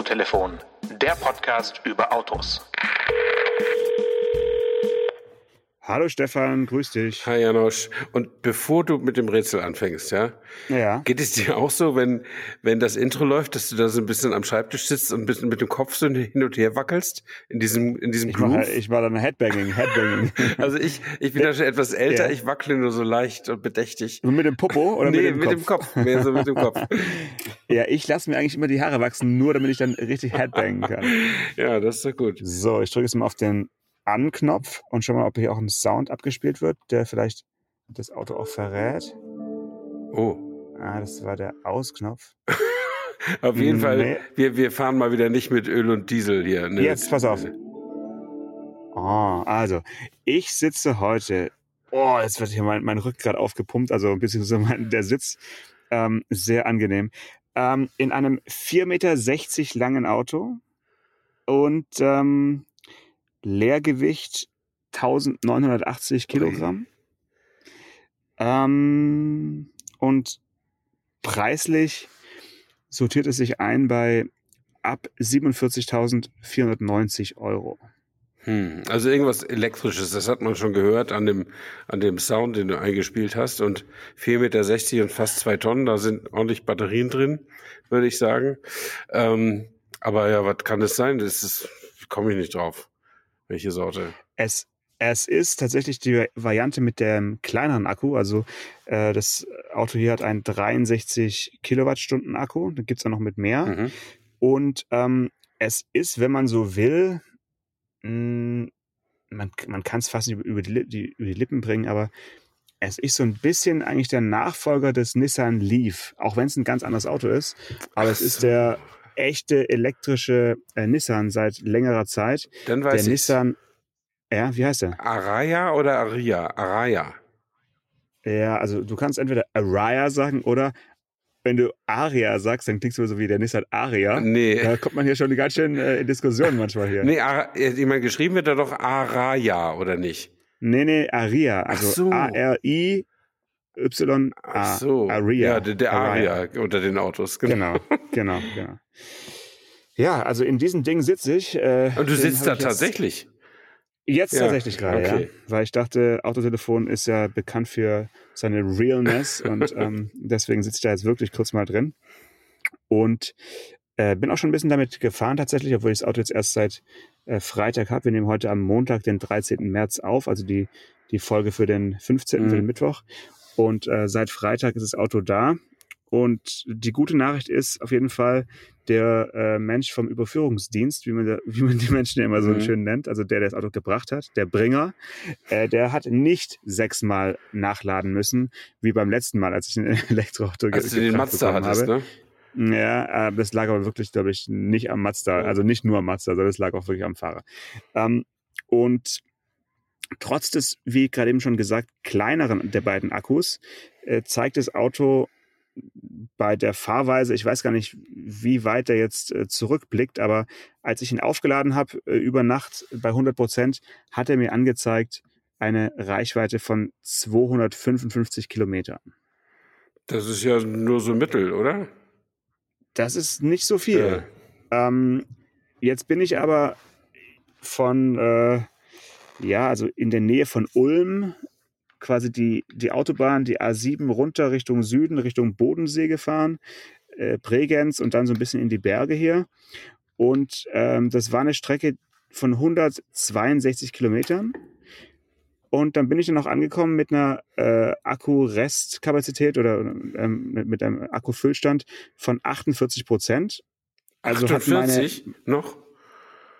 Autotelefon, der Podcast über Autos. Hallo Stefan, grüß dich. Hi Janosch. Und bevor du mit dem Rätsel anfängst, ja, Ja. geht es dir auch so, wenn, wenn das Intro läuft, dass du da so ein bisschen am Schreibtisch sitzt und ein bisschen mit dem Kopf so hin und her wackelst in diesem, in diesem Ich Groove? ich mach dann Headbanging, Headbanging. Also ich, ich bin da schon etwas älter, Ja. ich wackle nur so leicht und bedächtig. Und mit dem Popo oder nee, mit dem Kopf? Mehr so mit dem Kopf. Ja, ich lasse mir eigentlich immer die Haare wachsen, nur damit ich dann richtig Headbangen kann. Ja, das ist doch gut. So, ich drücke jetzt mal auf den An-Knopf und schau mal, ob hier auch ein Sound abgespielt wird, der vielleicht das Auto auch verrät. Oh. Ah, das war der Ausknopf. Auf jeden Nee. Fall, wir, wir fahren mal wieder nicht mit Öl und Diesel hier. Ne? Jetzt, pass auf. Oh, also, ich sitze heute, oh, jetzt wird hier mein, mein Rückgrat aufgepumpt, also beziehungsweise mein, der Sitz, ähm, sehr angenehm, ähm, in einem 4,60 Meter langen Auto und ähm, Leergewicht 1980 Kilogramm. Ähm, und preislich sortiert es sich ein bei ab 47.490 Euro. Hm, also irgendwas Elektrisches, das hat man schon gehört an dem, an dem Sound, den du eingespielt hast. Und 4,60 Meter und fast zwei Tonnen, da sind ordentlich Batterien drin, würde ich sagen. Ähm, aber ja, was kann das sein? Das ist, komme ich nicht drauf. Welche Sorte? Es, es ist tatsächlich die Variante mit dem kleineren Akku. Also äh, das Auto hier hat einen 63 Kilowattstunden Akku. Da gibt's auch noch mit mehr. Mhm. Und ähm, es ist, wenn man so will, mh, man, man kann es fast nicht über die, die, über die Lippen bringen, aber es ist so ein bisschen eigentlich der Nachfolger des Nissan Leaf, auch wenn es ein ganz anderes Auto ist. Aber es ist der echte elektrische äh, Nissan seit längerer Zeit. Dann Der weiß ich. Nissan, ja, wie heißt der? Araya oder Aria? Araya. Ja, also du kannst entweder Araya sagen oder wenn du Aria sagst, dann klingst du so wie der Nissan Aria. Nee. Da kommt man hier schon ganz schön äh, in Diskussionen manchmal hier. Nee, Ar ich meine, geschrieben wird da doch Araya, oder nicht? Nee, nee, Aria. Also so. A-R-I-Y-A. Ach so. Aria. Ja, der, der Aria unter den Autos. Genau. Genau, genau, genau. Ja, also in diesem Ding sitze ich. Äh, Und du sitzt da tatsächlich. Jetzt Ja, tatsächlich gerade, ja. okay. Weil ich dachte, Autotelefon ist ja bekannt für seine Realness und ähm, deswegen sitze ich da jetzt wirklich kurz mal drin. Und äh, bin auch schon ein bisschen damit gefahren tatsächlich, obwohl ich das Auto jetzt erst seit äh, Freitag habe. Wir nehmen heute am Montag, den 13. März auf, also die, die Folge für den 15. Mhm. für den Mittwoch. Und äh, seit Freitag ist das Auto da. Und die gute Nachricht ist auf jeden Fall, der äh, Mensch vom Überführungsdienst, wie man, da, wie man die Menschen immer so Mhm. schön nennt, also der, der das Auto gebracht hat, der Bringer, äh, der hat nicht sechsmal nachladen müssen, wie beim letzten Mal, als ich ein Elektroauto ge Als du den Mazda hattest, habe. ne? Ja, äh, das lag aber wirklich, glaube ich, nicht am Mazda, Oh. also nicht nur am Mazda, sondern es lag auch wirklich am Fahrer. Ähm, und trotz des, wie gerade eben schon gesagt, kleineren der beiden Akkus, äh, zeigt das Auto bei der Fahrweise, ich weiß gar nicht, wie weit er jetzt äh, zurückblickt, aber als ich ihn aufgeladen habe äh, über Nacht bei 100 Prozent, hat er mir angezeigt eine Reichweite von 255 Kilometern. Das ist ja nur so mittel, oder? Das ist nicht so viel. Ähm, jetzt bin ich aber von, äh, ja, also in der Nähe von Ulm, quasi die, die Autobahn, die A7 runter Richtung Süden, Richtung Bodensee gefahren, äh, Bregenz und dann so ein bisschen in die Berge hier. Und ähm, das war eine Strecke von 162 Kilometern. Und dann bin ich dann auch angekommen mit einer äh, Akku-Restkapazität oder ähm, mit, mit einem Akkufüllstand von 48 Prozent. Also hat meine 48 noch?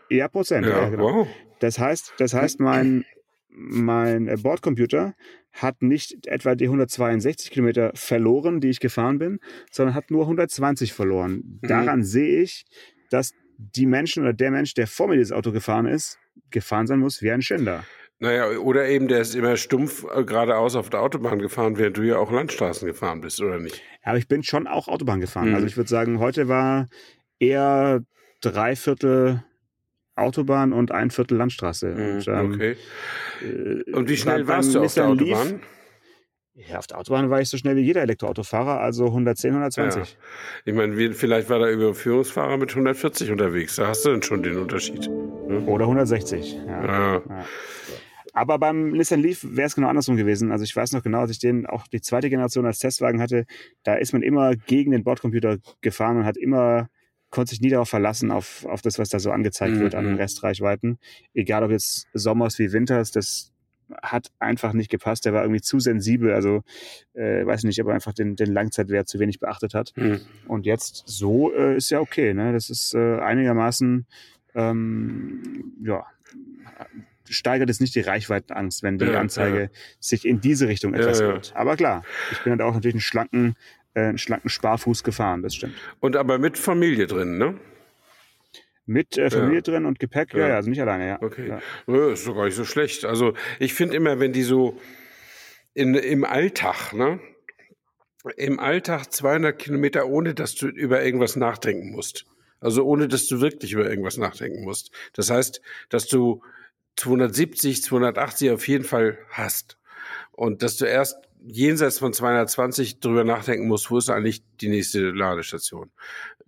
ja, Prozent. Ja, genau. wow. Das heißt, das heißt, mein, mein äh, Bordcomputer hat nicht etwa die 162 Kilometer verloren, die ich gefahren bin, sondern hat nur 120 verloren. Mhm. Daran sehe ich, dass die Menschen oder der Mensch, der vor mir dieses Auto gefahren ist, gefahren sein muss wie ein Schinder. Naja, oder eben der ist immer stumpf äh, geradeaus auf der Autobahn gefahren, während du ja auch Landstraßen gefahren bist, oder nicht? Aber ich bin schon auch Autobahn gefahren. Mhm. Also ich würde sagen, heute war eher drei Viertel Autobahn und ein Viertel Landstraße. Und, ähm, okay. äh, Und wie schnell warst du auf der Nissan Leaf- Autobahn? Ja, auf der Autobahn war ich so schnell wie jeder Elektroautofahrer, also 110, 120. Ja. Ich meine, vielleicht war der Überführungsfahrer mit 140 unterwegs. Da hast du dann schon den Unterschied. Ne? Oder 160. Ja. Ja. Aber beim Nissan Leaf wäre es genau andersrum gewesen. Also ich weiß noch genau, als ich den auch die zweite Generation als Testwagen hatte, da ist man immer gegen den Bordcomputer gefahren und hat immer, konnte sich nie darauf verlassen, auf, auf das, was da so angezeigt wird an Mhm. Restreichweiten. Egal ob jetzt Sommers wie Winters, das hat einfach nicht gepasst. Der war irgendwie zu sensibel. Also äh, weiß nicht, ob er einfach den, den Langzeitwert zu wenig beachtet hat. Hm. Und jetzt so äh, ist ja okay. Ne? Das ist äh, einigermaßen, ähm, ja, steigert es nicht die Reichweitenangst, wenn die Ja, Anzeige ja. sich in diese Richtung Ja, etwas ja. wird. Aber klar, ich bin halt auch natürlich einen schlanken, äh, einen schlanken Sparfuß gefahren, das stimmt. Und aber mit Familie drin, ne? Mit äh, Familie Ja. drin und Gepäck, ja. Ja. also nicht alleine, ja. Okay. Ja. Ja, ist doch gar nicht so schlecht. Also ich finde immer, wenn die so in, im Alltag, ne? Im Alltag 200 Kilometer, ohne dass du über irgendwas nachdenken musst. Also ohne, dass du wirklich über irgendwas nachdenken musst. Das heißt, dass du 270, 280 auf jeden Fall hast. Und dass du erst jenseits von 220 drüber nachdenken musst, wo ist eigentlich die nächste Ladestation.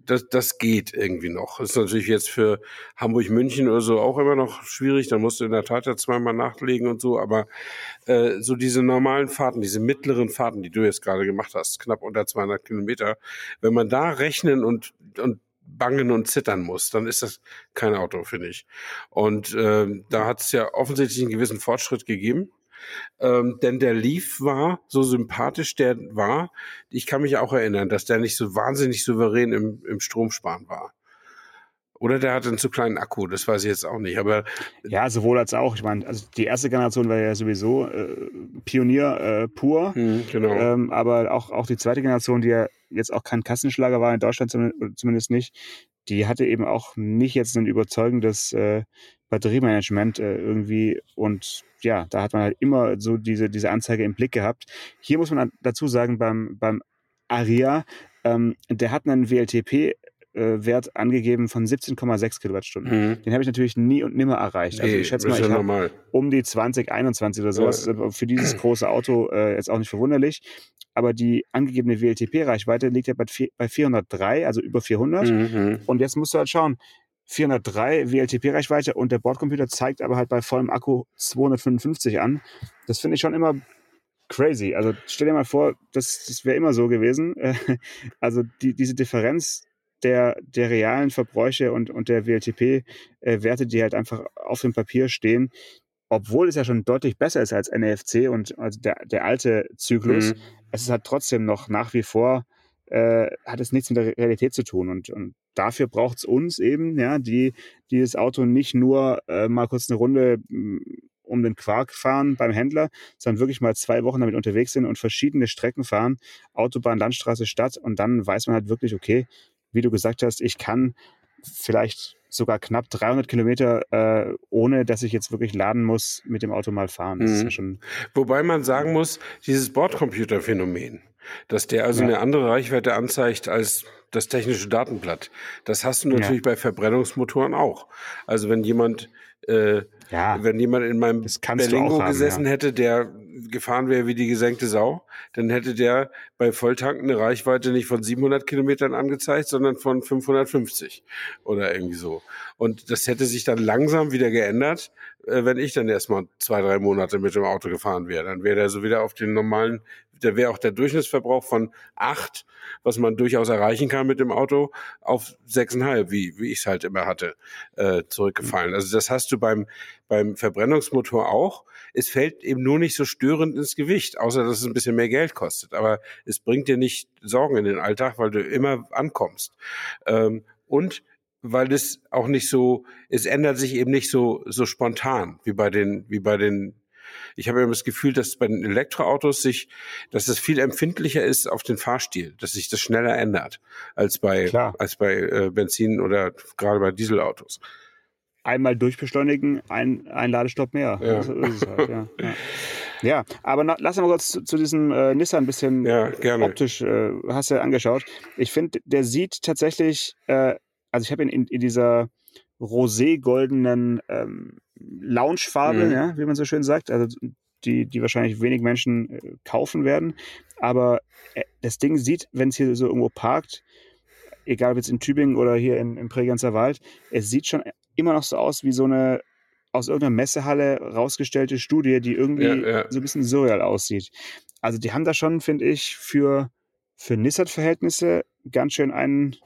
Das, das geht irgendwie noch. Das ist natürlich jetzt für Hamburg-München oder so auch immer noch schwierig. Da musst du in der Tat ja zweimal nachlegen und so. Aber äh, so diese normalen Fahrten, diese mittleren Fahrten, die du jetzt gerade gemacht hast, knapp unter 200 Kilometer, wenn man da rechnen und, und bangen und zittern muss, dann ist das kein Auto, finde ich. Und ähm, da hat es ja offensichtlich einen gewissen Fortschritt gegeben. Ähm, denn der Leaf war so sympathisch, der war. Ich kann mich auch erinnern, dass der nicht so wahnsinnig souverän im, im Stromsparen war. Oder der hatte einen zu kleinen Akku, das weiß ich jetzt auch nicht. Aber Ja, sowohl als auch. Ich meine, also die erste Generation war ja sowieso äh, Pionier äh, pur. hm, genau. Ähm, aber auch, auch die zweite Generation, die ja jetzt auch kein Kassenschlager war, in Deutschland zum- zumindest nicht, die hatte eben auch nicht jetzt ein überzeugendes äh, Batteriemanagement äh, irgendwie. Und ja, da hat man halt immer so diese, diese Anzeige im Blick gehabt. Hier muss man dazu sagen, beim, beim Aria, ähm, der hat einen WLTP. äh, Wert angegeben von 17,6 Kilowattstunden. Hm. Den habe ich natürlich nie und nimmer erreicht. Also Nee, ich schätze ist mal, ich habe um die 20, 21 oder sowas. Ja. Für dieses große Auto äh, jetzt auch nicht verwunderlich. Aber die angegebene WLTP-Reichweite liegt ja bei, bei 403, also über 400. Mhm. Und jetzt musst du halt schauen, 403 WLTP-Reichweite und der Bordcomputer zeigt aber halt bei vollem Akku 255 an. Das finde ich schon immer crazy. Also stell dir mal vor, das, das wäre immer so gewesen. Also die, diese Differenz der, der realen Verbräuche und, und der WLTP-Werte, die halt einfach auf dem Papier stehen, obwohl es ja schon deutlich besser ist als NFC und also der, der alte Zyklus, Mhm. es ist halt trotzdem noch nach wie vor, äh, hat es nichts mit der Realität zu tun. Und, und dafür braucht es uns eben, ja, die, die das Auto nicht nur äh, mal kurz eine Runde mh, um den Quark fahren beim Händler, sondern wirklich mal zwei Wochen damit unterwegs sind und verschiedene Strecken fahren, Autobahn, Landstraße, Stadt und dann weiß man halt wirklich, okay, wie du gesagt hast, ich kann vielleicht sogar knapp 300 Kilometer, äh, ohne dass ich jetzt wirklich laden muss, mit dem Auto mal fahren. Mhm. ja Wobei man sagen muss, dieses Bordcomputer-Phänomen, dass der also Ja. eine andere Reichweite anzeigt als das technische Datenblatt, das hast du Ja. natürlich bei Verbrennungsmotoren auch. Also wenn jemand, äh, ja, wenn jemand in meinem Berlingo haben, gesessen ja. hätte, der gefahren wäre wie die gesenkte Sau, dann hätte der bei Volltanken eine Reichweite nicht von 700 Kilometern angezeigt, sondern von 550 oder irgendwie so. Und das hätte sich dann langsam wieder geändert, äh, wenn ich dann erstmal zwei, drei Monate mit dem Auto gefahren wäre. Dann wäre der so wieder auf den normalen, da wäre auch der Durchschnittsverbrauch von acht, was man durchaus erreichen kann mit dem Auto, auf sechseinhalb, wie, wie ich es halt immer hatte, äh, zurückgefallen. Also das hast du beim, beim Verbrennungsmotor auch. Es fällt eben nur nicht so störend ins Gewicht, außer dass es ein bisschen mehr Geld kostet. Aber es bringt dir nicht Sorgen in den Alltag, weil du immer ankommst. Ähm, und weil es auch nicht so, es ändert sich eben nicht so, so spontan wie bei den, wie bei den, ich habe immer das Gefühl, dass bei den Elektroautos sich, dass es viel empfindlicher ist auf den Fahrstil, dass sich das schneller ändert als bei, Klar. als bei äh, Benzin oder gerade bei Dieselautos. einmal durchbeschleunigen, ein, ein Ladestopp mehr. Ja. So ist es halt, ja. ja. Ja, aber na, lass mal kurz zu, zu diesem äh, Nissan ein bisschen Ja, optisch, äh, hast du ja angeschaut. Ich finde, der sieht tatsächlich, äh, also ich habe ihn in, in dieser rosé-goldenen ähm, Loungefarbe, Mhm. ja, wie man so schön sagt. Also die, die wahrscheinlich wenig Menschen äh, kaufen werden. Aber äh, das Ding sieht, wenn es hier so irgendwo parkt, egal ob jetzt in Tübingen oder hier im, im Bregenzer Wald, es sieht schon immer noch so aus wie so eine aus irgendeiner Messehalle rausgestellte Studie, die irgendwie ja, ja. so ein bisschen surreal aussieht. Also die haben da schon, finde ich, für, für Nissan-Verhältnisse ganz schön einen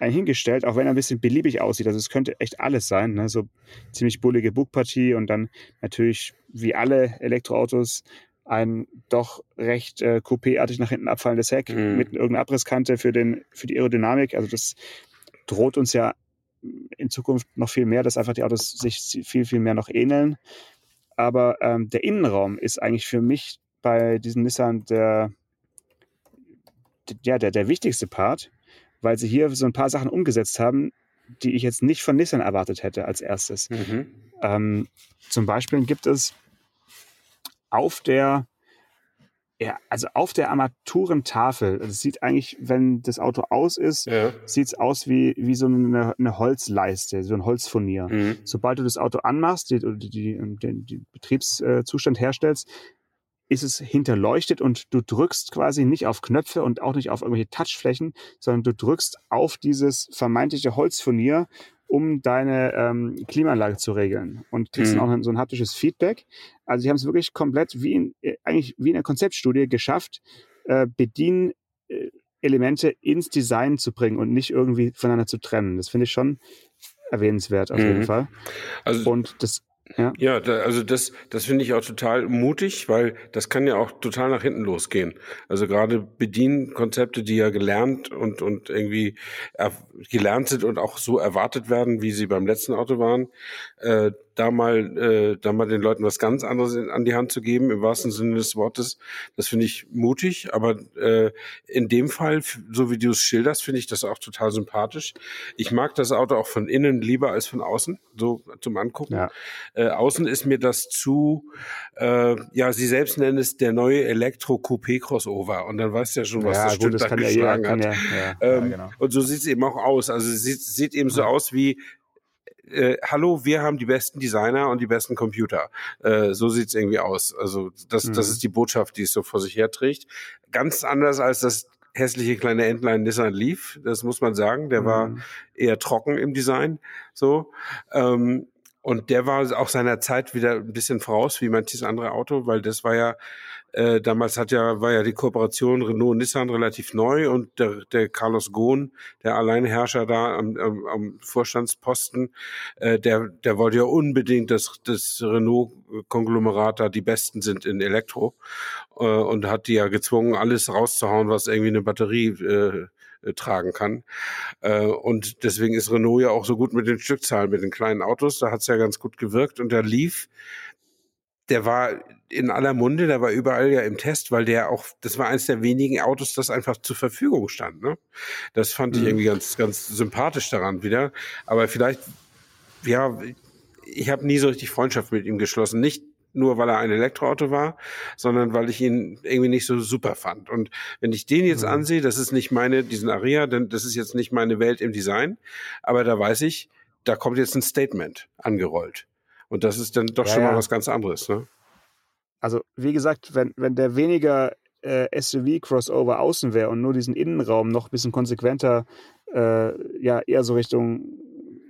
hingestellt, auch wenn er ein bisschen beliebig aussieht. Also es könnte echt alles sein. Ne? So ziemlich bullige Bugpartie und dann natürlich wie alle Elektroautos ein doch recht äh, coupéartig nach hinten abfallendes Heck mhm. mit irgendeiner Abrisskante für, den, für die Aerodynamik. Also das droht uns ja in Zukunft noch viel mehr, dass einfach die Autos sich viel, viel mehr noch ähneln. Aber ähm, der Innenraum ist eigentlich für mich bei diesem Nissan der, der, der, der wichtigste Part, weil sie hier so ein paar Sachen umgesetzt haben, die ich jetzt nicht von Nissan erwartet hätte als erstes. Mhm. Ähm, zum Beispiel gibt es auf der ja, also auf der Armaturentafel, das sieht eigentlich, wenn das Auto aus ist, ja. sieht es aus wie, wie so eine, eine Holzleiste, so ein Holzfurnier. Mhm. Sobald du das Auto anmachst, die, die, die, den, den Betriebszustand herstellst, ist es hinterleuchtet und du drückst quasi nicht auf Knöpfe und auch nicht auf irgendwelche Touchflächen, sondern du drückst auf dieses vermeintliche Holzfurnier um deine ähm, Klimaanlage zu regeln und kriegst mhm. dann auch so ein haptisches Feedback. Also sie haben es wirklich komplett wie in, äh, eigentlich wie in einer Konzeptstudie geschafft, äh, Bedienelemente ins Design zu bringen und nicht irgendwie voneinander zu trennen. Das finde ich schon erwähnenswert auf mhm. jeden Fall. Also und das ja, ja da, also das, das finde ich auch total mutig, weil das kann ja auch total nach hinten losgehen. Also gerade Bedienkonzepte, die ja gelernt und, und irgendwie gelernt sind und auch so erwartet werden, wie sie beim letzten Auto waren, äh, da mal, äh, da mal den Leuten was ganz anderes an die Hand zu geben, im wahrsten Sinne des Wortes, das finde ich mutig. Aber äh, in dem Fall, so wie du es schilderst, finde ich das auch total sympathisch. Ich mag das Auto auch von innen lieber als von außen, so zum Angucken. Ja. Äh, außen ist mir das zu, äh, ja, sie selbst nennen es der neue Elektro-Coupé-Crossover. Und dann weißt du ja schon, was ja, das gut, das kann geschlagen ja, hat. Ja, ja, ähm, genau. Und so sieht es eben auch aus. Also es sieht, sieht eben so aus wie äh, hallo, wir haben die besten Designer und die besten Computer. Äh, so sieht's irgendwie aus. Also das, mhm. das ist die Botschaft, die es so vor sich herträgt. Ganz anders als das hässliche kleine Entlein Nissan Leaf, das muss man sagen. Der mhm. war eher trocken im Design. So. Ähm, und der war auch seiner Zeit wieder ein bisschen voraus, wie manches andere Auto, weil das war ja äh, damals hat ja, war ja die Kooperation Renault-Nissan relativ neu und der, der Carlos Ghosn, der Alleinherrscher da am, am, am Vorstandsposten, äh, der, der wollte ja unbedingt, dass das Renault-Konglomerat da die Besten sind in Elektro äh, und hat die ja gezwungen, alles rauszuhauen, was irgendwie eine Batterie äh, tragen kann. Äh, und deswegen ist Renault ja auch so gut mit den Stückzahlen, mit den kleinen Autos. Da hat es ja ganz gut gewirkt und der lief der war in aller Munde, der war überall ja im Test, weil der auch, das war eines der wenigen Autos, das einfach zur Verfügung stand. Ne? Das fand ich mhm. irgendwie ganz, ganz sympathisch daran wieder. Aber vielleicht, ja, ich habe nie so richtig Freundschaft mit ihm geschlossen. Nicht nur, weil er ein Elektroauto war, sondern weil ich ihn irgendwie nicht so super fand. Und wenn ich den jetzt mhm. ansehe, das ist nicht meine, diesen Aria, denn das ist jetzt nicht meine Welt im Design, aber da weiß ich, da kommt jetzt ein Statement angerollt. Und das ist dann doch ja, schon mal was ganz anderes. Ne? Also, wie gesagt, wenn, wenn der weniger äh, SUV-Crossover außen wäre und nur diesen Innenraum noch ein bisschen konsequenter, äh, ja, eher so Richtung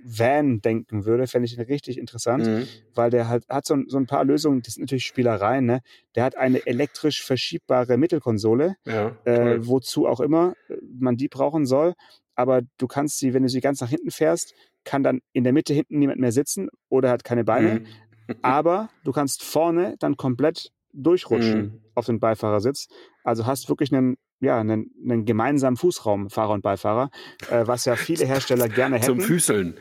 Van denken würde, fände ich ihn richtig interessant, mhm. weil der halt, hat so, so, ein paar Lösungen, das sind natürlich Spielereien, ne? Der hat eine elektrisch verschiebbare Mittelkonsole, ja, äh, wozu auch immer äh, man die brauchen soll. Aber du kannst sie, wenn du sie ganz nach hinten fährst, kann dann in der Mitte hinten niemand mehr sitzen oder hat keine Beine. Mhm. aber du kannst vorne dann komplett durchrutschen mhm. auf den Beifahrersitz. Also hast wirklich einen, ja, einen, einen gemeinsamen Fußraum, Fahrer und Beifahrer, äh, was ja viele Hersteller gerne hätten. Zum Füßeln.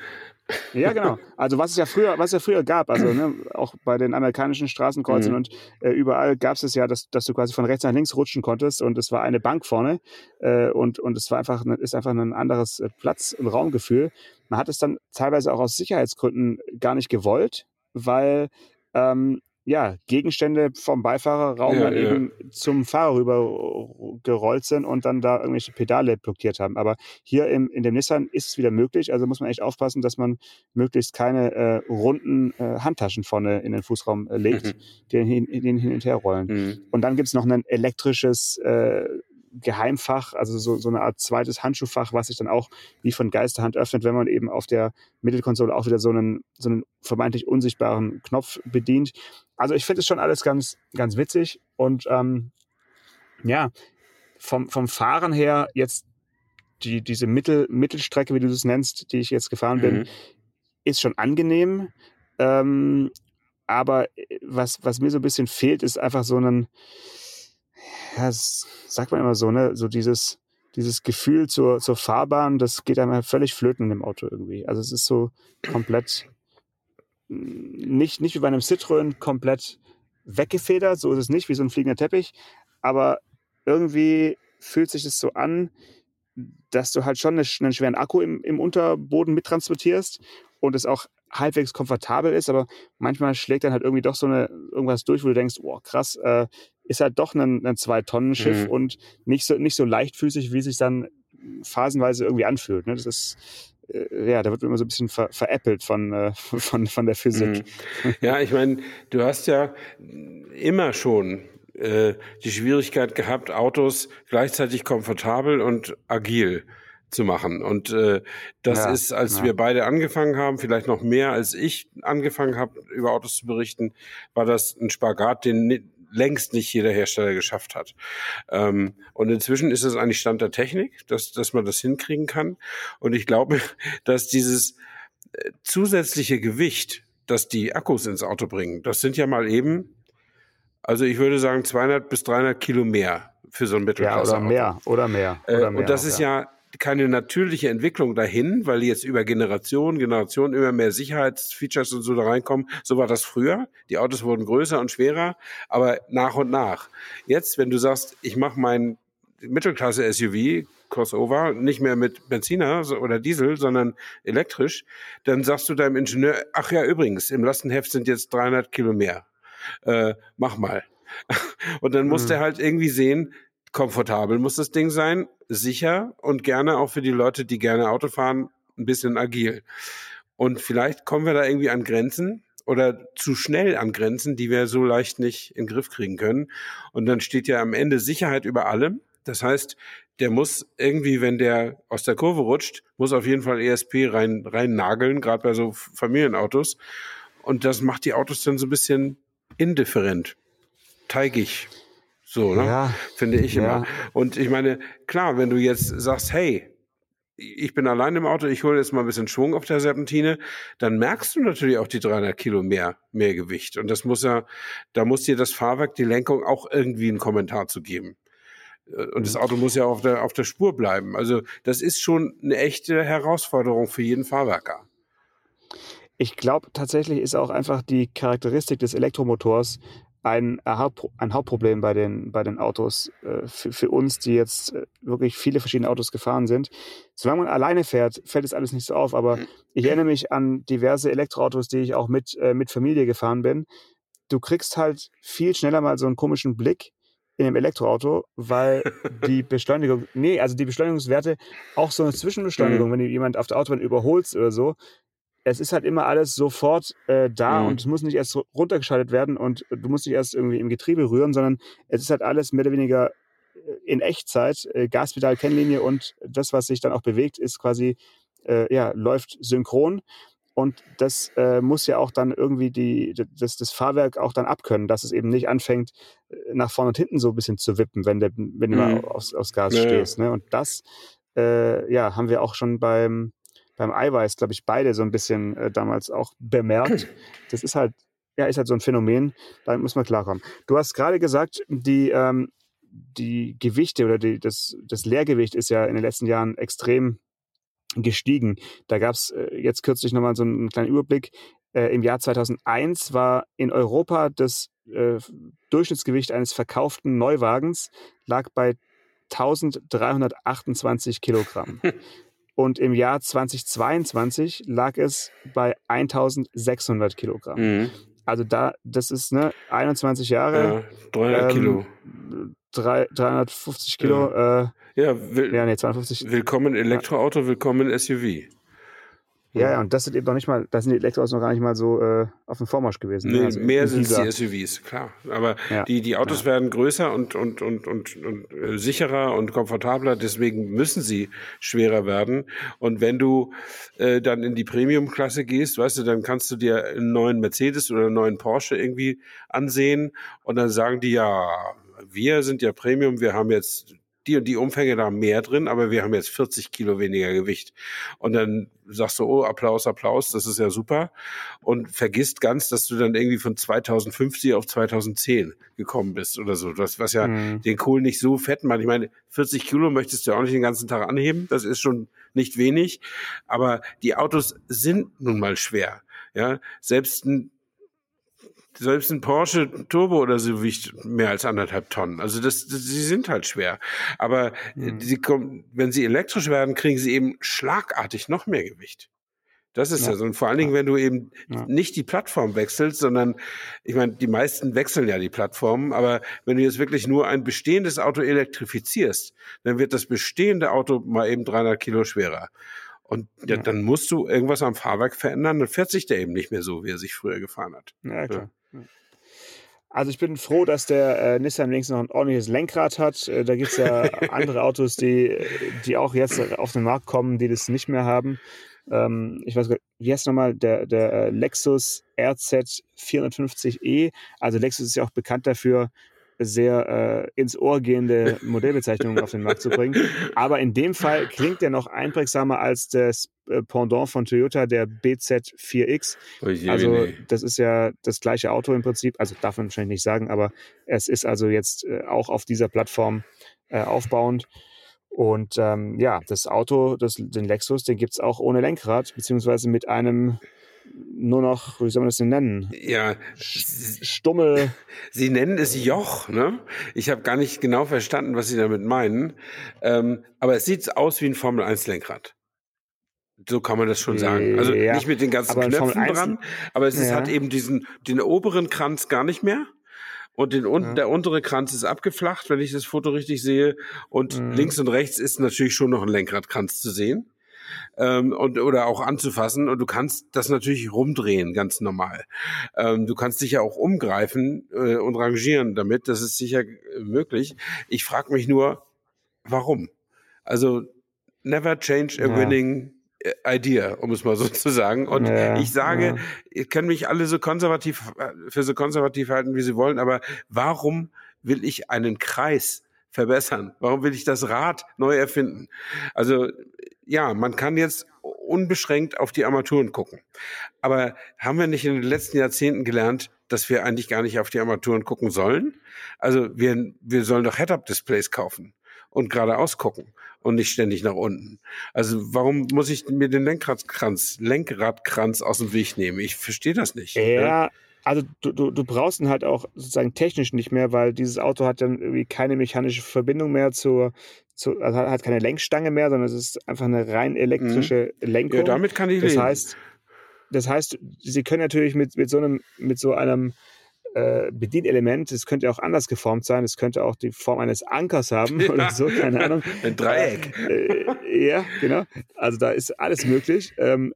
Ja, genau. Also was es ja früher, was es ja früher gab, also ne, auch bei den amerikanischen Straßenkreuzen mhm. und äh, überall gab es es ja, dass, dass du quasi von rechts nach links rutschen konntest und es war eine Bank vorne äh, und, und es war einfach, ist einfach ein anderes äh, Platz- und Raumgefühl. Man hat es dann teilweise auch aus Sicherheitsgründen gar nicht gewollt, weil ähm, ja, Gegenstände vom Beifahrerraum Ja, dann ja. eben zum Fahrer rüber gerollt sind und dann da irgendwelche Pedale blockiert haben. Aber hier im, in dem Nissan ist es wieder möglich. Also muss man echt aufpassen, dass man möglichst keine äh, runden äh, Handtaschen vorne in den Fußraum äh, legt, die den hin, den hin und her rollen. Mhm. Und dann gibt's noch ein elektrisches äh, Geheimfach, also so, so eine Art zweites Handschuhfach, was sich dann auch wie von Geisterhand öffnet, wenn man eben auf der Mittelkonsole auch wieder so einen, so einen vermeintlich unsichtbaren Knopf bedient. Also ich finde es schon alles ganz, ganz witzig und ähm, ja, vom, vom Fahren her jetzt die, diese Mittel, Mittelstrecke, wie du das nennst, die ich jetzt gefahren bin, Mhm. ist schon angenehm. Ähm, aber was, was mir so ein bisschen fehlt, ist einfach so ein, ja, das sagt man immer so, ne, so dieses, dieses Gefühl zur, zur Fahrbahn, das geht einem völlig flöten dem Auto irgendwie. Also es ist so komplett mm, nicht, nicht wie bei einem Citroën komplett weggefedert, so ist es nicht, wie so ein fliegender Teppich, aber irgendwie fühlt sich das so an, dass du halt schon eine, einen schweren Akku im, im Unterboden mittransportierst und es auch halbwegs komfortabel ist, aber manchmal schlägt dann halt irgendwie doch so eine irgendwas durch, wo du denkst, boah, krass, äh, ist halt doch ein, ein Zwei-Tonnen-Schiff Mhm. und nicht so, nicht so leichtfüßig, wie sich dann phasenweise irgendwie anfühlt. Ne? Das ist, äh, ja, da wird immer so ein bisschen ver veräppelt von, äh, von, von der Physik. Mhm. Ja, ich meine, du hast ja immer schon äh, die Schwierigkeit gehabt, Autos gleichzeitig komfortabel und agil zu machen. Und äh, das Ja, ist, als ja. wir beide angefangen haben, vielleicht noch mehr als ich angefangen habe, über Autos zu berichten, war das ein Spagat, den längst nicht jeder Hersteller geschafft hat. Ähm, und inzwischen ist es eigentlich Stand der Technik, dass, dass man das hinkriegen kann. Und ich glaube, dass dieses äh, zusätzliche Gewicht, das die Akkus ins Auto bringen, das sind ja mal eben, also ich würde sagen 200 bis 300 Kilo mehr für so ein Ja, Mittelklasse. oder mehr, oder mehr. Äh, Oder mehr und das auch, ist ja keine natürliche Entwicklung dahin, weil jetzt über Generationen, Generationen immer mehr Sicherheitsfeatures und so da reinkommen. So war das früher. Die Autos wurden größer und schwerer, aber nach und nach. Jetzt, wenn du sagst, ich mache mein Mittelklasse-SUV, Crossover, nicht mehr mit Benziner oder Diesel, sondern elektrisch, dann sagst du deinem Ingenieur, ach ja, übrigens, im Lastenheft sind jetzt 300 Kilo mehr. Äh, mach mal. Und dann muss Mhm. der halt irgendwie sehen, komfortabel muss das Ding sein, sicher und gerne auch für die Leute, die gerne Auto fahren, ein bisschen agil. Und vielleicht kommen wir da irgendwie an Grenzen oder zu schnell an Grenzen, die wir so leicht nicht in den Griff kriegen können. Und dann steht ja am Ende Sicherheit über allem. Das heißt, der muss irgendwie, wenn der aus der Kurve rutscht, muss auf jeden Fall ESP rein, rein nageln, gerade bei so Familienautos. Und das macht die Autos dann so ein bisschen indifferent, teigig. So, ne? Ja, Finde ich Ja. immer. Und ich meine, klar, wenn du jetzt sagst, hey, ich bin allein im Auto, ich hole jetzt mal ein bisschen Schwung auf der Serpentine, dann merkst du natürlich auch die 300 Kilo mehr, mehr Gewicht. Und das muss ja, da muss dir das Fahrwerk, die Lenkung auch irgendwie einen Kommentar zu geben. Äh, Und das Auto muss ja auf der, auf der Spur bleiben. Also das ist schon eine echte Herausforderung für jeden Fahrwerker. Ich glaube, tatsächlich ist auch einfach die Charakteristik des Elektromotors ein, äh, ein Hauptproblem bei den, bei den Autos. äh, Für, für uns, die jetzt äh, wirklich viele verschiedene Autos gefahren sind. Solange man alleine fährt, fällt es alles nicht so auf. Aber ich erinnere mich an diverse Elektroautos, die ich auch mit, äh, mit Familie gefahren bin. Du kriegst halt viel schneller mal so einen komischen Blick in einem Elektroauto, weil die Beschleunigung, nee, also die Beschleunigungswerte, auch so eine Zwischenbeschleunigung, wenn du jemand auf der Autobahn überholst oder so, es ist halt immer alles sofort äh, da Mhm. und es muss nicht erst runtergeschaltet werden und du musst nicht erst irgendwie im Getriebe rühren, sondern es ist halt alles mehr oder weniger äh, in Echtzeit, äh, Gaspedal, Kennlinie und das, was sich dann auch bewegt, ist quasi, äh, ja, läuft synchron. Und das äh, muss ja auch dann irgendwie die, das, das Fahrwerk auch dann abkönnen, dass es eben nicht anfängt, äh, nach vorne und hinten so ein bisschen zu wippen, wenn, der, wenn du Mhm. mal aufs, aufs Gas ja. stehst. Ne? Und das äh, ja, haben wir auch schon beim, beim Eiweiß, glaube ich, beide so ein bisschen äh, damals auch bemerkt. Das ist halt, ja, ist halt so ein Phänomen, da muss man klarkommen. Du hast gerade gesagt, die, ähm, die Gewichte oder die, das, das Leergewicht ist ja in den letzten Jahren extrem gestiegen. Da gab es äh, jetzt kürzlich nochmal so einen kleinen Überblick. Äh, Im Jahr 2001 war in Europa das äh, Durchschnittsgewicht eines verkauften Neuwagens lag bei 1328 Kilogramm. Und im Jahr 2022 lag es bei 1600 Kilogramm. Mhm. Also da, das ist ne 21 Jahre. Ja, 300 ähm, Kilo. drei- 350 Kilo. Ja, äh, Ja, will, ja nee, 250. willkommen Elektroauto, willkommen SUV. Ja, ja, und das sind eben noch nicht mal, da sind die Elektroautos noch gar nicht mal so äh, auf dem Vormarsch gewesen. Nee, ne? Also mehr in sind die SUVs, klar. Aber Ja. die, die Autos werden größer und, und, und, und, und äh, sicherer und komfortabler, deswegen müssen sie schwerer werden. Und wenn du äh, dann in die Premium-Klasse gehst, weißt du, dann kannst du dir einen neuen Mercedes oder einen neuen Porsche irgendwie ansehen und dann sagen die, ja, wir sind ja Premium, wir haben jetzt die und die Umfänge da mehr drin, aber wir haben jetzt 40 Kilo weniger Gewicht. Und dann sagst du, oh, Applaus, Applaus, das ist ja super. Und vergisst ganz, dass du dann irgendwie von 2050 auf 2010 gekommen bist oder so. Das, was ja Mhm. den Kohl nicht so fett macht. Ich meine, 40 Kilo möchtest du auch nicht den ganzen Tag anheben. Das ist schon nicht wenig. Aber die Autos sind nun mal schwer. Ja, selbst ein selbst ein Porsche Turbo oder so wiegt mehr als anderthalb Tonnen. Also das, das sie sind halt schwer. Aber sie kommen, wenn sie elektrisch werden, kriegen sie eben schlagartig noch mehr Gewicht. Das ist Ja. so. Und vor allen Dingen, wenn du eben Ja. nicht die Plattform wechselst, sondern ich meine, die meisten wechseln ja die Plattformen, aber wenn du jetzt wirklich nur ein bestehendes Auto elektrifizierst, dann wird das bestehende Auto mal eben 300 Kilo schwerer. Und ja, Ja. dann musst du irgendwas am Fahrwerk verändern, dann fährt sich der eben nicht mehr so, wie er sich früher gefahren hat. Ja, klar. Ja. Also ich bin froh, dass der äh, Nissan links noch ein ordentliches Lenkrad hat. Äh, da gibt es ja andere Autos, die, die auch jetzt auf den Markt kommen, die das nicht mehr haben. Ähm, ich weiß gar nicht, wie heißt nochmal der, der äh, Lexus RZ 450e? Also Lexus ist ja auch bekannt dafür, sehr äh, ins Ohr gehende Modellbezeichnungen auf den Markt zu bringen. Aber in dem Fall klingt er noch einprägsamer als das äh, Pendant von Toyota, der BZ4X. Oje, Also nee. das ist ja das gleiche Auto im Prinzip, also darf man wahrscheinlich nicht sagen, aber es ist also jetzt äh, auch auf dieser Plattform äh, aufbauend. Und ähm, ja, das Auto, das, den Lexus, den gibt's auch ohne Lenkrad, beziehungsweise mit einem nur noch, wie soll man das denn nennen? ja, Stummel. Sie nennen es Joch, ne? Ich habe gar nicht genau verstanden, was Sie damit meinen. Ähm, aber es sieht aus wie ein Formel 1 Lenkrad. So kann man das schon sagen. Also Ja, nicht mit den ganzen Knöpfen Formel 1 dran, aber es ist, Ja. hat eben diesen den oberen Kranz gar nicht mehr. Und den, un Ja. der untere Kranz ist abgeflacht, wenn ich das Foto richtig sehe. Und Mhm. links und rechts ist natürlich schon noch ein Lenkradkranz zu sehen. Ähm, und, oder auch anzufassen. Und du kannst das natürlich rumdrehen, ganz normal. Ähm, du kannst dich ja auch umgreifen äh, und rangieren damit. Das ist sicher äh, möglich. Ich frage mich nur, warum? Also, never change a Ja. winning äh, idea, um es mal so zu sagen. Und Ja, ich sage, ja. ihr könnt mich alle so konservativ, äh, für so konservativ halten, wie sie wollen, aber warum will ich einen Kreis verbessern? Warum will ich das Rad neu erfinden? Also, ja, man kann jetzt unbeschränkt auf die Armaturen gucken. Aber haben wir nicht in den letzten Jahrzehnten gelernt, dass wir eigentlich gar nicht auf die Armaturen gucken sollen? Also, wir, wir sollen doch Head-Up-Displays kaufen und geradeaus gucken und nicht ständig nach unten. Also warum muss ich mir den Lenkradkranz, Lenkradkranz aus dem Weg nehmen? Ich verstehe das nicht. ne? Ja, also du, du, du brauchst ihn halt auch sozusagen technisch nicht mehr, weil dieses Auto hat dann irgendwie keine mechanische Verbindung mehr zur, zu, also hat keine Lenkstange mehr, sondern es ist einfach eine rein elektrische Lenkung. Ja, damit kann ich das leben. heißt, das heißt, sie können natürlich mit, mit so einem, mit so einem äh, Bedienelement, das könnte auch anders geformt sein, es könnte auch die Form eines Ankers haben oder so, keine Ahnung. Ein Dreieck. Äh, ja, genau. Also da ist alles möglich. Ähm,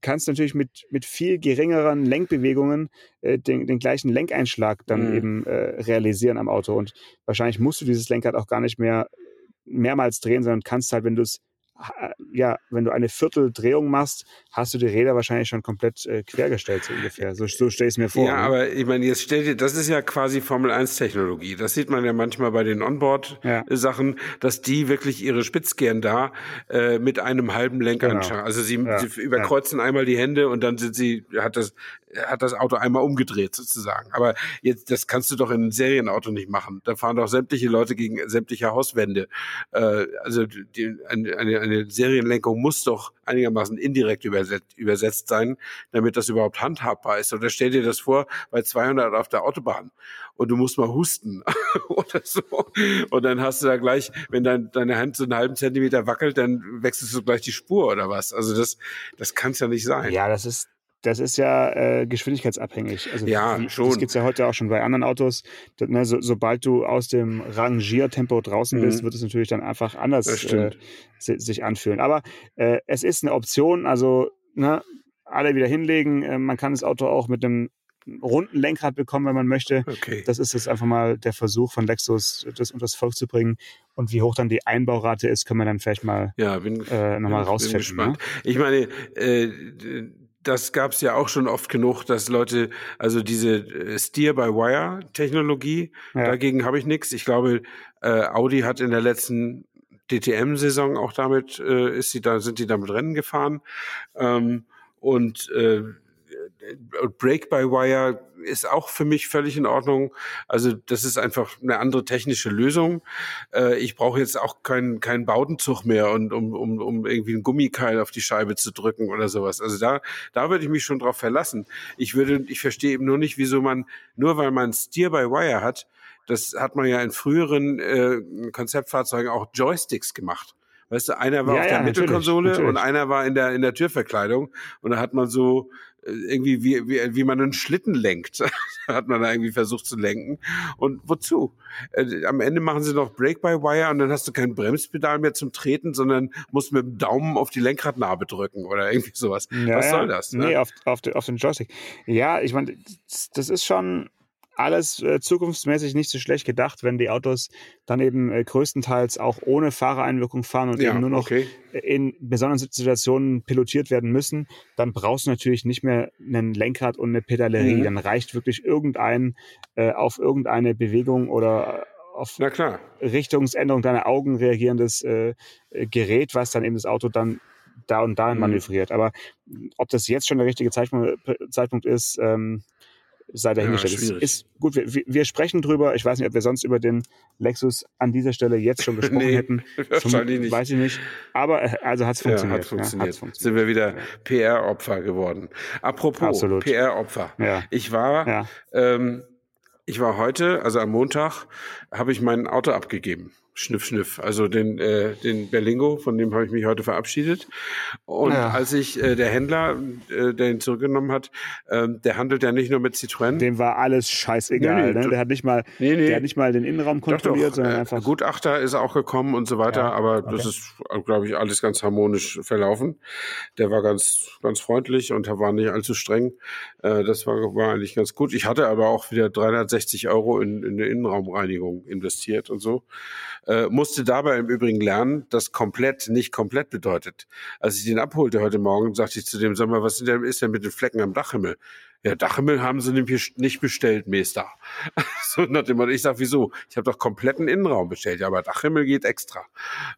kannst natürlich mit, mit viel geringeren Lenkbewegungen äh, den, den gleichen Lenkeinschlag dann Mhm. eben äh, realisieren am Auto. Und wahrscheinlich musst du dieses Lenkrad auch gar nicht mehr mehrmals drehen, sondern kannst halt, wenn du es ja, wenn du eine Vierteldrehung machst, hast du die Räder wahrscheinlich schon komplett äh, quergestellt, so ungefähr. So, so stelle ich es mir vor. Ja, ne? aber ich meine, jetzt stell dir, das ist ja quasi Formel 1 Technologie. Das sieht man ja manchmal bei den Ja. Onboard-Sachen, dass die wirklich ihre Spitzkehren da äh, mit einem halben Lenkanschlag. Genau. Also sie, Ja. sie überkreuzen einmal die Hände und dann sind sie, hat das, hat das Auto einmal umgedreht sozusagen. Aber jetzt, das kannst du doch in einem Serienauto nicht machen. Da fahren doch sämtliche Leute gegen sämtliche Hauswände. Äh, also die, eine, eine, Serienlenkung muss doch einigermaßen indirekt übersetzt, übersetzt sein, damit das überhaupt handhabbar ist. Oder stell dir das vor, bei 200 auf der Autobahn und du musst mal husten oder so. Und dann hast du da gleich, wenn dein, deine Hand so einen halben Zentimeter wackelt, dann wechselst du gleich die Spur oder was. Also das, das kann es ja nicht sein. Ja, das ist, das ist ja äh, geschwindigkeitsabhängig. Also ja, wie, schon. Das gibt es ja heute auch schon bei anderen Autos. Das, ne, so, sobald du aus dem Rangiertempo draußen Mhm. bist, wird es natürlich dann einfach anders äh, sich anfühlen. Aber äh, es ist eine Option, also ne, alle wieder hinlegen. Äh, man kann das Auto auch mit einem runden Lenkrad bekommen, wenn man möchte. Okay. Das ist jetzt einfach mal der Versuch von Lexus, das unter das Volk zu bringen. Und wie hoch dann die Einbaurate ist, können wir dann vielleicht mal Ja, bin, äh, nochmal rausfinden. Bin gespannt. Ich meine, äh, das gab es ja auch schon oft genug, dass Leute, also diese äh, Steer-by-Wire-Technologie, Ja. dagegen habe ich nichts. Ich glaube, äh, Audi hat in der letzten DTM-Saison auch damit, äh, ist sie da, sind die damit Rennen gefahren. Ähm, und äh, Break-by-Wire ist auch für mich völlig in Ordnung. Also das ist einfach eine andere technische Lösung. Äh, ich brauche jetzt auch keinen keinen Baudenzug mehr, und, um, um, um irgendwie einen Gummikeil auf die Scheibe zu drücken oder sowas. Also da, da würde ich mich schon drauf verlassen. Ich würde, ich verstehe eben nur nicht, wieso man, nur weil man Steer-by-Wire hat, das hat man ja in früheren äh, Konzeptfahrzeugen auch Joysticks gemacht. Weißt du, einer war Ja, auf der ja, natürlich, Mittelkonsole natürlich. und einer war in der, in der Türverkleidung. Und da hat man so irgendwie, wie, wie, wie man einen Schlitten lenkt, hat man da irgendwie versucht zu lenken. Und wozu? Äh, am Ende machen sie noch Break-by-Wire und dann hast du kein Bremspedal mehr zum Treten, sondern musst mit dem Daumen auf die Lenkradnarbe drücken oder irgendwie sowas. Ja, Was soll das? Ne? Nee, auf, auf, den- auf den Joystick. Ja, ich meine, das, das ist schon alles äh, zukunftsmäßig nicht so schlecht gedacht, wenn die Autos dann eben äh, größtenteils auch ohne Fahrereinwirkung fahren und ja, eben nur noch okay. in besonderen Situationen pilotiert werden müssen, dann brauchst du natürlich nicht mehr einen Lenkrad und eine Pedalerie. Mhm. Dann reicht wirklich irgendein äh, auf irgendeine Bewegung oder auf Na klar. Richtungsänderung deiner Augen reagierendes äh, äh, Gerät, was dann eben das Auto dann da und dahin Mhm. manövriert. Aber ob das jetzt schon der richtige Zeitpunkt, Zeitpunkt ist, ähm, sei dahingestellt. Ja, schwierig. ist gut, wir, wir- sprechen drüber. Ich weiß nicht, ob wir sonst über den Lexus an dieser Stelle jetzt schon gesprochen Nee, hätten. wahrscheinlich nicht. Weiß ich nicht. Aber äh, also hat es Ja, funktioniert. hat funktioniert. hat's funktioniert. Sind wir wieder PR-Opfer geworden. Apropos. PR-Opfer. Ja. Ich war, Ja. ähm, ich war heute, also am Montag, habe ich mein Auto abgegeben. Schniff, schniff. Also den, äh, den Berlingo, von dem habe ich mich heute verabschiedet. Und Ja. als ich, äh, der Händler, äh, der ihn zurückgenommen hat, ähm, der handelt ja nicht nur mit Citroën. Dem war alles scheißegal. Nee, nee, ne? Der hat nicht mal, Nee, nee. der hat nicht mal den Innenraum kontrolliert, sondern äh, einfach. Gutachter ist auch gekommen und so weiter, Ja, aber okay. das ist, glaube ich, alles ganz harmonisch verlaufen. Der war ganz, ganz freundlich und war nicht allzu streng. Äh, das war, war eigentlich ganz gut. Ich hatte aber auch wieder 360 Euro in, in eine Innenraumreinigung investiert und so. Äh, musste dabei im Übrigen lernen, dass komplett nicht komplett bedeutet. Als ich den abholte heute Morgen, sagte ich zu dem, mal, was ist denn mit den Flecken am Dachhimmel? Ja, Dachhimmel haben sie nämlich nicht bestellt, Meister. so nach dem Motto, ich sag, wieso? Ich habe doch kompletten Innenraum bestellt, ja, aber Dachhimmel geht extra.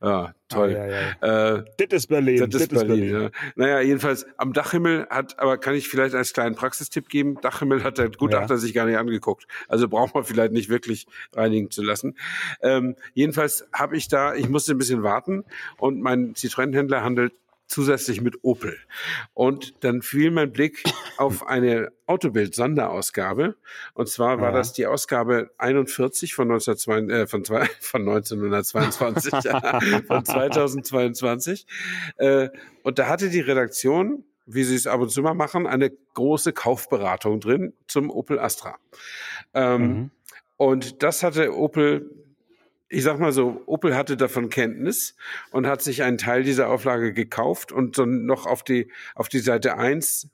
Ja, toll. Ah, ja, ja. Äh, Das ist Berlin. das ist Berlin. Ja. Naja, jedenfalls am Dachhimmel hat, aber kann ich vielleicht als kleinen Praxistipp geben, Dachhimmel hat der Gutachter Ja. sich gar nicht angeguckt. Also braucht man vielleicht nicht wirklich reinigen zu lassen. Ähm, jedenfalls habe ich da, ich musste ein bisschen warten und mein Citroën-Händler handelt zusätzlich mit Opel. Und dann fiel mein Blick auf eine Autobild-Sonderausgabe. Und zwar war Ja. das die Ausgabe 41 von, 1902, äh, von, von 1922, von 2022. Äh, und da hatte die Redaktion, wie sie es ab und zu mal machen, eine große Kaufberatung drin zum Opel Astra. Ähm, Mhm. Und das hatte Opel, ich sag mal so, Opel hatte davon Kenntnis und hat sich einen Teil dieser Auflage gekauft und dann noch auf die, auf die Seite 1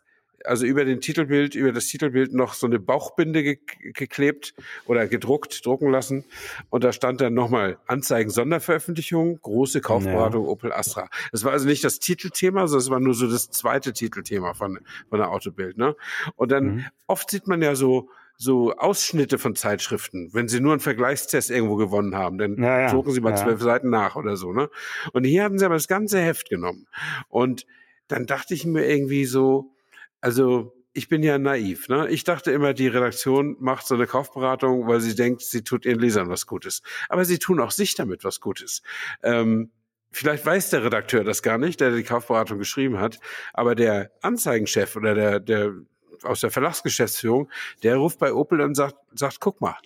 also über den Titelbild, über das Titelbild noch so eine Bauchbinde ge geklebt oder gedruckt, drucken lassen. Und da stand dann nochmal Anzeigen Sonderveröffentlichung, große Kaufberatung Opel Astra. Das war also nicht das Titelthema, sondern es war nur so das zweite Titelthema von, von der Autobild. Ne? Und dann Mhm. oft sieht man ja so, so Ausschnitte von Zeitschriften, wenn sie nur einen Vergleichstest irgendwo gewonnen haben, dann Ja, ja. drucken sie mal Ja. zwölf Seiten nach oder so. Ne? Und hier hatten sie aber das ganze Heft genommen. Und dann dachte ich mir irgendwie so, also ich bin ja naiv. Ne? Ich dachte immer, die Redaktion macht so eine Kaufberatung, weil sie denkt, sie tut ihren Lesern was Gutes. Aber sie tun auch sich damit was Gutes. Ähm, vielleicht weiß der Redakteur das gar nicht, der die Kaufberatung geschrieben hat, aber der Anzeigenchef oder der, der aus der Verlagsgeschäftsführung, der ruft bei Opel und sagt, sagt guck mal,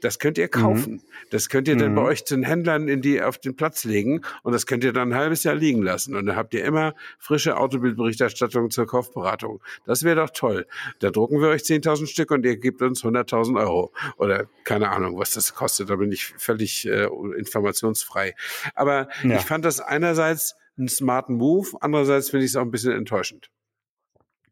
Das könnt ihr kaufen. Mhm. Das könnt ihr dann bei mhm. euch den Händlern in die, auf den Platz legen und das könnt ihr dann ein halbes Jahr liegen lassen. Und dann habt ihr immer frische Autobildberichterstattung zur Kaufberatung. Das wäre doch toll. Da drucken wir euch 10.000 Stück und ihr gebt uns 100.000 Euro. Oder keine Ahnung, was das kostet. Da bin ich völlig äh, informationsfrei. Aber ja. ich fand das einerseits einen smarten Move, andererseits finde ich es auch ein bisschen enttäuschend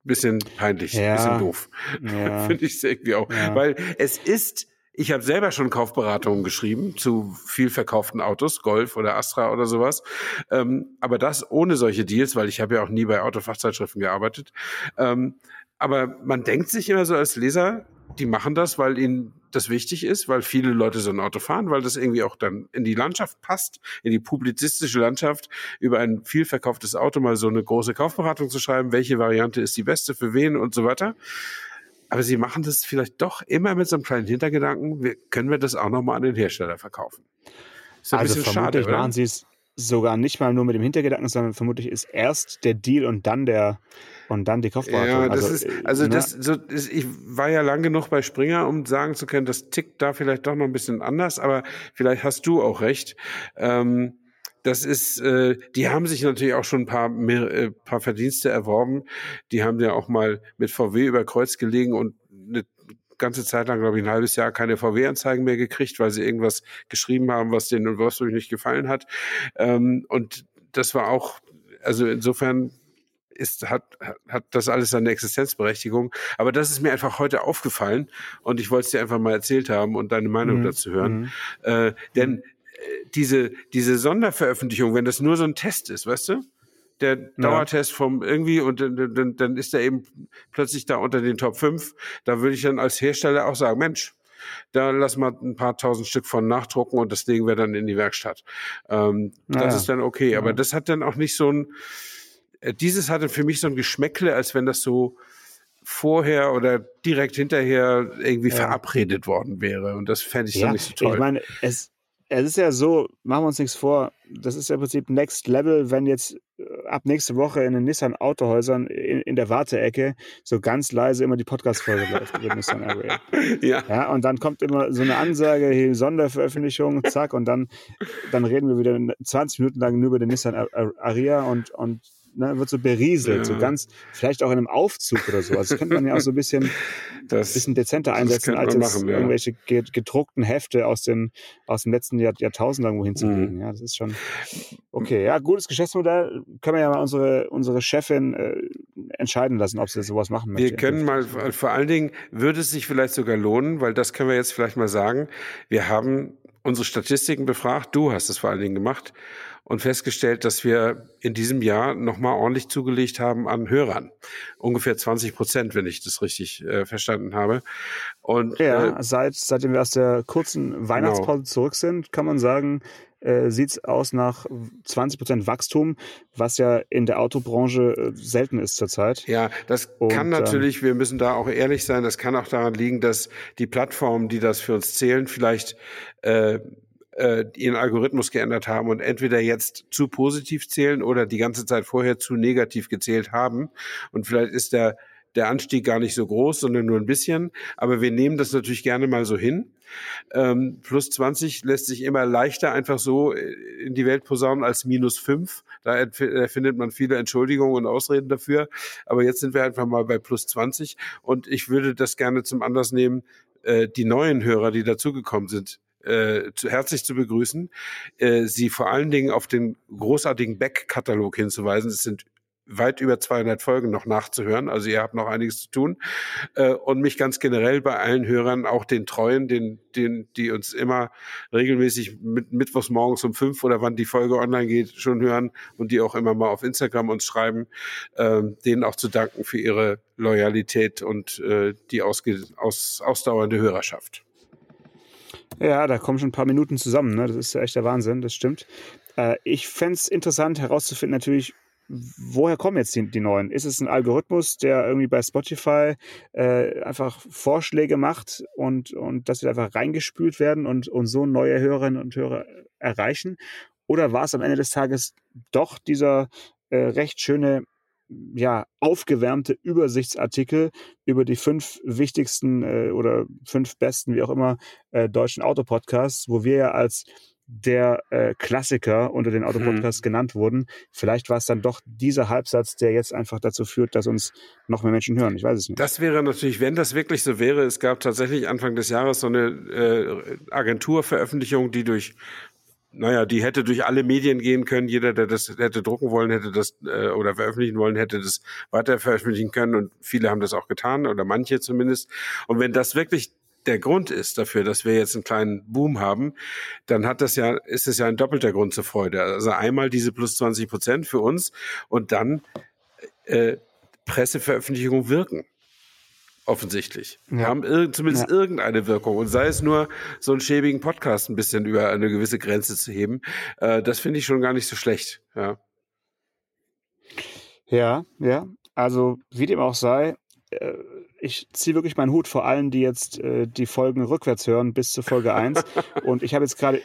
bisschen peinlich, ja. bisschen doof. Ja. Finde ich irgendwie auch. Ja. Weil es ist ich habe selber schon Kaufberatungen geschrieben zu viel verkauften Autos, Golf oder Astra oder sowas. Ähm, aber das ohne solche Deals, weil ich habe ja auch nie bei Autofachzeitschriften gearbeitet. Ähm, aber man denkt sich immer so als Leser, die machen das, weil ihnen das wichtig ist, weil viele Leute so ein Auto fahren, weil das irgendwie auch dann in die Landschaft passt, in die publizistische Landschaft, über ein viel verkauftes Auto mal so eine große Kaufberatung zu schreiben, welche Variante ist die beste für wen und so weiter. Aber sie machen das vielleicht doch immer mit so einem kleinen Hintergedanken, wir, können wir das auch nochmal an den Hersteller verkaufen? Ist ein also bisschen vermutlich schade, machen sie es sogar nicht mal nur mit dem Hintergedanken, sondern vermutlich ist erst der Deal und dann der und dann die Kopfberatung. Ja, das also, ist, also ne? das, so, ist, ich war ja lang genug bei Springer, um sagen zu können, das tickt da vielleicht doch noch ein bisschen anders, aber vielleicht hast du auch recht. Ähm, das ist, äh, die haben sich natürlich auch schon ein paar, mehr, äh, paar Verdienste erworben. Die haben ja auch mal mit VW über Kreuz gelegen und eine ganze Zeit lang, glaube ich, ein halbes Jahr keine VW-Anzeigen mehr gekriegt, weil sie irgendwas geschrieben haben, was denen in Wolfsburg nicht gefallen hat. Ähm, und das war auch, also insofern ist, hat, hat das alles seine Existenzberechtigung. Aber das ist mir einfach heute aufgefallen und ich wollte es dir einfach mal erzählt haben und deine Meinung mhm. dazu hören. Mhm. Äh, denn diese, diese Sonderveröffentlichung, wenn das nur so ein Test ist, weißt du? Der Dauertest vom irgendwie und dann, dann ist er eben plötzlich da unter den Top 5. Da würde ich dann als Hersteller auch sagen, Mensch, da lass mal ein paar tausend Stück von nachdrucken und das legen wir dann in die Werkstatt. Ähm, ja. Das ist dann okay. Aber ja. das hat dann auch nicht so ein, äh, dieses hatte für mich so ein Geschmäckle, als wenn das so vorher oder direkt hinterher irgendwie ja. verabredet worden wäre. Und das fände ich ja, dann nicht so toll. Ich meine, es, es ist ja so, machen wir uns nichts vor, das ist ja im Prinzip Next Level, wenn jetzt ab nächste Woche in den Nissan Autohäusern in, in der Warteecke so ganz leise immer die Podcast-Folge läuft über Nissan Area. Ja. ja. Und dann kommt immer so eine Ansage, hier Sonderveröffentlichung, zack, und dann, dann reden wir wieder 20 Minuten lang nur über den Nissan Aria und, und ne, wird so berieselt, ja. so ganz, vielleicht auch in einem Aufzug oder so. Also das könnte man ja auch so ein bisschen, das, bisschen dezenter einsetzen, als machen, ja. irgendwelche gedruckten Hefte aus, den, aus dem letzten Jahr, Jahrtausend irgendwo hinzulegen. Mhm. Ja, das ist schon okay. Ja, gutes Geschäftsmodell. Können wir ja mal unsere, unsere Chefin äh, entscheiden lassen, ob sie sowas machen möchte. Wir können mal, vor allen Dingen würde es sich vielleicht sogar lohnen, weil das können wir jetzt vielleicht mal sagen. Wir haben unsere Statistiken befragt. Du hast es vor allen Dingen gemacht und festgestellt, dass wir in diesem Jahr nochmal ordentlich zugelegt haben an Hörern. Ungefähr 20 Prozent, wenn ich das richtig äh, verstanden habe. Und, ja, äh, seit, seitdem wir aus der kurzen Weihnachtspause genau. zurück sind, kann man sagen, äh, sieht es aus nach 20 Prozent Wachstum, was ja in der Autobranche äh, selten ist zurzeit. Ja, das Und, kann ähm, natürlich, wir müssen da auch ehrlich sein, das kann auch daran liegen, dass die Plattformen, die das für uns zählen, vielleicht äh, äh, ihren Algorithmus geändert haben und entweder jetzt zu positiv zählen oder die ganze Zeit vorher zu negativ gezählt haben. Und vielleicht ist der, der Anstieg gar nicht so groß, sondern nur ein bisschen. Aber wir nehmen das natürlich gerne mal so hin. Ähm, plus 20 lässt sich immer leichter einfach so in die Welt posaunen als minus 5. Da findet man viele Entschuldigungen und Ausreden dafür. Aber jetzt sind wir einfach mal bei plus 20. Und ich würde das gerne zum Anlass nehmen, äh, die neuen Hörer, die dazugekommen sind, äh, zu, herzlich zu begrüßen, äh, Sie vor allen Dingen auf den großartigen Back-Katalog hinzuweisen. Es sind weit über 200 Folgen noch nachzuhören. Also ihr habt noch einiges zu tun. Äh, und mich ganz generell bei allen Hörern, auch den Treuen, den, den, die uns immer regelmäßig mit, mittwochs morgens um fünf oder wann die Folge online geht, schon hören und die auch immer mal auf Instagram uns schreiben, äh, denen auch zu danken für ihre Loyalität und äh, die ausge, aus, ausdauernde Hörerschaft. Ja, da kommen schon ein paar Minuten zusammen. Ne? Das ist ja echt der Wahnsinn, das stimmt. Äh, ich fände es interessant herauszufinden, natürlich, woher kommen jetzt die, die, neuen? Ist es ein Algorithmus, der irgendwie bei Spotify äh, einfach Vorschläge macht und, und dass wir einfach reingespült werden und, und so neue Hörerinnen und Hörer erreichen? Oder war es am Ende des Tages doch dieser äh, recht schöne ja, aufgewärmte Übersichtsartikel über die fünf wichtigsten äh, oder fünf besten, wie auch immer, äh, deutschen Autopodcasts, wo wir ja als der äh, Klassiker unter den Autopodcasts hm. genannt wurden. Vielleicht war es dann doch dieser Halbsatz, der jetzt einfach dazu führt, dass uns noch mehr Menschen hören. Ich weiß es nicht. Das wäre natürlich, wenn das wirklich so wäre, es gab tatsächlich Anfang des Jahres so eine äh, Agenturveröffentlichung, die durch naja, die hätte durch alle Medien gehen können. Jeder, der das hätte drucken wollen, hätte das äh, oder veröffentlichen wollen, hätte das weiter veröffentlichen können. Und viele haben das auch getan oder manche zumindest. Und wenn das wirklich der Grund ist dafür, dass wir jetzt einen kleinen Boom haben, dann hat das ja, ist es ja ein doppelter Grund zur Freude. Also einmal diese plus 20 Prozent für uns und dann äh, Presseveröffentlichungen wirken offensichtlich. Ja. Haben ir zumindest ja. irgendeine Wirkung. Und sei es nur, so einen schäbigen Podcast ein bisschen über eine gewisse Grenze zu heben, äh, das finde ich schon gar nicht so schlecht. Ja. Ja, ja. Also, wie dem auch sei, äh, ich ziehe wirklich meinen Hut vor allen, die jetzt äh, die Folgen rückwärts hören bis zur Folge 1. Und ich habe jetzt gerade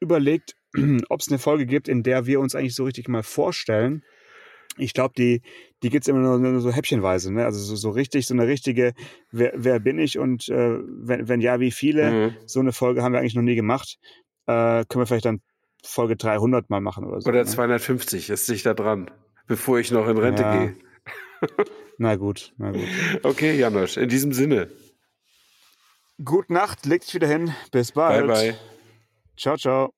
überlegt, ob es eine Folge gibt, in der wir uns eigentlich so richtig mal vorstellen ich glaube, die, die es immer nur, nur, so häppchenweise, ne? Also so, so richtig, so eine richtige, wer, wer bin ich und äh, wenn, wenn ja, wie viele? Mhm. So eine Folge haben wir eigentlich noch nie gemacht. Äh, können wir vielleicht dann Folge 300 mal machen oder so. Oder 250, ne? ist sich da dran, bevor ich noch in Rente ja. gehe. na gut, na gut. Okay, Janosch, in diesem Sinne. Gute Nacht, leg dich wieder hin. Bis bald. Bye, bye. Ciao, ciao.